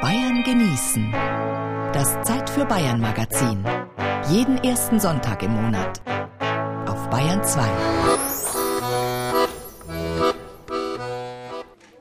Bayern genießen. Das Zeit für Bayern Magazin. Jeden ersten Sonntag im Monat. Auf Bayern 2.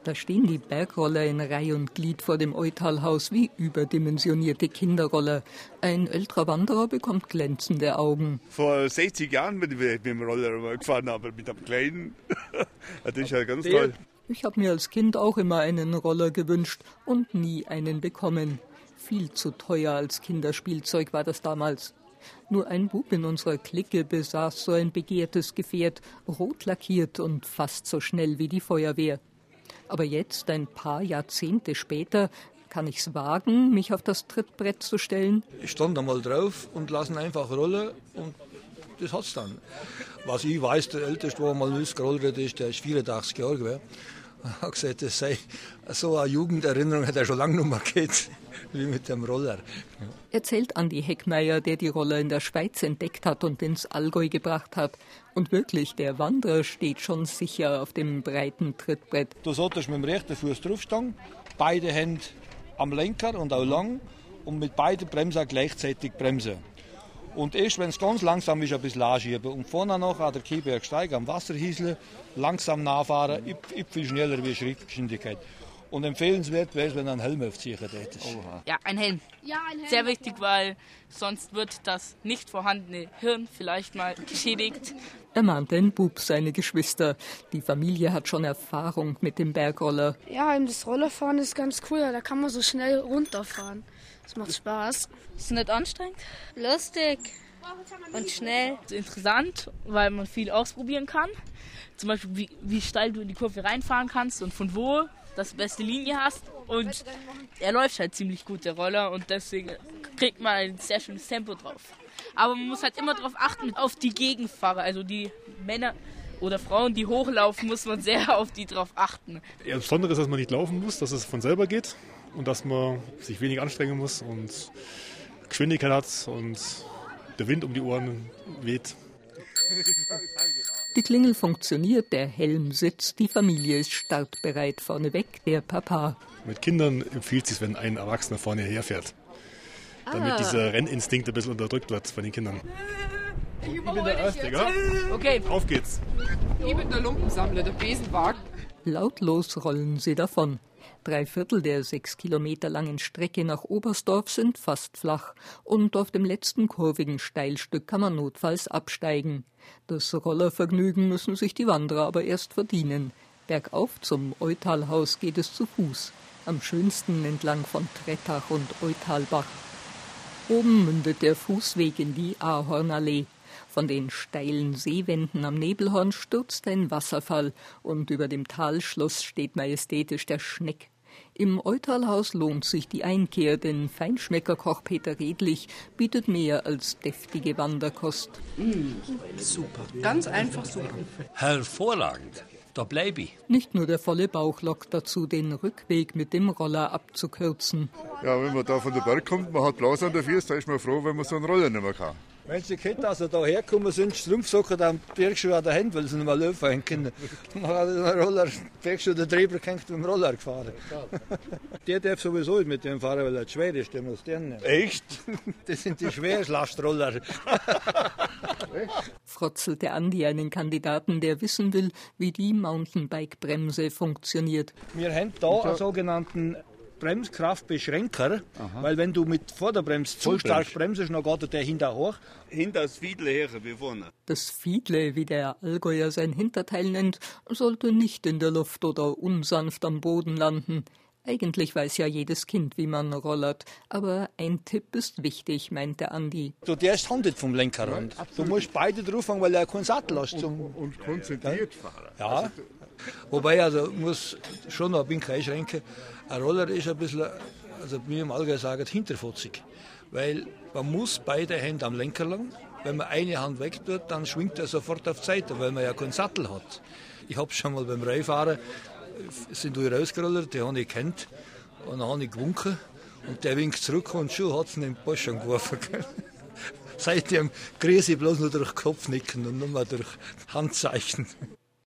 Da stehen die Bergroller in Reih und Glied vor dem Eutalhaus wie überdimensionierte Kinderroller. Ein älterer Wanderer bekommt glänzende Augen. Vor 60 Jahren bin ich mit dem Roller gefahren, aber mit einem kleinen. das ist ja ganz toll. Ich habe mir als Kind auch immer einen Roller gewünscht und nie einen bekommen. Viel zu teuer als Kinderspielzeug war das damals. Nur ein Bub in unserer Clique besaß so ein begehrtes Gefährt, rot lackiert und fast so schnell wie die Feuerwehr. Aber jetzt, ein paar Jahrzehnte später, kann ich es wagen, mich auf das Trittbrett zu stellen? Ich stand da mal drauf und lassen einfach rollen und das hat's dann. Was ich weiß, der älteste, der mal gerollt ist, der ist 84 Jahre gewesen hat gesagt, das sei so eine Jugenderinnerung, hat er schon lange nicht mehr gehabt, wie mit dem Roller. Erzählt Andi Heckmeier, der die Roller in der Schweiz entdeckt hat und ins Allgäu gebracht hat. Und wirklich, der Wanderer steht schon sicher auf dem breiten Trittbrett. Du solltest mit dem rechten Fuß draufstehen, beide Hände am Lenker und auch lang und mit beiden Bremsen gleichzeitig bremsen. Und erst wenn es ganz langsam ist, ein bisschen anschieben. Und vorne noch an der Kiebergsteig am Wasserhiesel langsam nachfahren, viel schneller wie Schrittgeschwindigkeit. Und empfehlenswert wäre es, wenn ein Helm aufziehen hättest. Ja, ein Helm. Ja, ein Helm. Sehr wichtig, weil sonst wird das nicht vorhandene Hirn vielleicht mal geschädigt. Ermahnt ein Bub seine Geschwister. Die Familie hat schon Erfahrung mit dem Bergroller. Ja, das Rollerfahren ist ganz cool. Da kann man so schnell runterfahren. Das macht Spaß. Ist nicht anstrengend? Lustig und schnell. Interessant, weil man viel ausprobieren kann. Zum Beispiel, wie, wie steil du in die Kurve reinfahren kannst und von wo das beste Linie hast. Und er läuft halt ziemlich gut, der Roller, und deswegen kriegt man ein sehr schönes Tempo drauf. Aber man muss halt immer darauf achten, auf die Gegenfahrer, also die Männer oder Frauen, die hochlaufen, muss man sehr auf die drauf achten. Ja, das Besondere ist, dass man nicht laufen muss, dass es von selber geht und dass man sich wenig anstrengen muss und Geschwindigkeit hat und der Wind um die Ohren weht. Die Klingel funktioniert, der Helm sitzt, die Familie ist startbereit. Vorneweg der Papa. Mit Kindern empfiehlt es sich, wenn ein Erwachsener vorne herfährt. Damit ah. dieser Renninstinkt ein bisschen unterdrückt wird von den Kindern. Ich bin der Erste, gell? Okay. Auf geht's. Ich bin der Lumpensammler, der Besenwagen. Lautlos rollen sie davon. Drei Viertel der sechs Kilometer langen Strecke nach Oberstdorf sind fast flach und auf dem letzten kurvigen Steilstück kann man notfalls absteigen. Das Rollervergnügen müssen sich die Wanderer aber erst verdienen. Bergauf zum Eutalhaus geht es zu Fuß, am schönsten entlang von Trettach und Eutalbach. Oben mündet der Fußweg in die Ahornallee. Von den steilen Seewänden am Nebelhorn stürzt ein Wasserfall und über dem Talschloss steht majestätisch der Schneck. Im Eutalhaus lohnt sich die Einkehr, denn Feinschmeckerkoch Peter Redlich bietet mehr als deftige Wanderkost. Mm, super, ganz einfach super. Hervorragend. Da bleibe ich. Nicht nur der volle Bauch lockt dazu, den Rückweg mit dem Roller abzukürzen. Ja, wenn man da von der Berg kommt, man hat Blaus an der Füße, da ist man froh, wenn man so einen Roller nicht mehr kann. Wenn sie Kinder also da herkommen sind, Strumpfsocken am Bergschuh an der Hand, weil sie nicht mal laufen können. Dann hat der Roller, Bergschuh, der Treiber hängt mit dem Roller gefahren. der darf sowieso nicht mit dem fahren, weil er schwer ist, der muss den nehmen. Echt? Das sind die Schwerlastroller. Frotzelte Andi einen Kandidaten, der wissen will, wie die Mountainbike-Bremse funktioniert. Wir haben da einen sogenannten Bremskraftbeschränker, Aha. weil wenn du mit Vorderbremse zu stark bremsest, dann geht der hinter hoch. Hinter das Fiedle her wie vorne. Das Fiedle, wie der Allgäuer sein Hinterteil nennt, sollte nicht in der Luft oder unsanft am Boden landen. Eigentlich weiß ja jedes Kind, wie man rollert, aber ein Tipp ist wichtig, meint der Andi. Du darfst Hand vom Lenkerrand. Du musst beide drauf haben, weil er keinen Sattel hast. Zum und, und konzentriert fahren. Ja. Also, Wobei, also muss schon noch ein bisschen einschränken. Ein Roller ist ein bisschen, also wie im Allgäu sagen, hinterfotzig. Weil man muss beide Hände am Lenker lang. Wenn man eine Hand weg tut, dann schwingt er sofort auf die Seite, weil man ja keinen Sattel hat. Ich habe schon mal beim Reifahren, sind wir rausgerollt, die habe ich kennt. Und dann habe ich gewunken und der winkt zurück und schon hat es in den Bosch geworfen. Seitdem grüße ich bloß nur durch Kopfnicken und nur mal durch Handzeichen.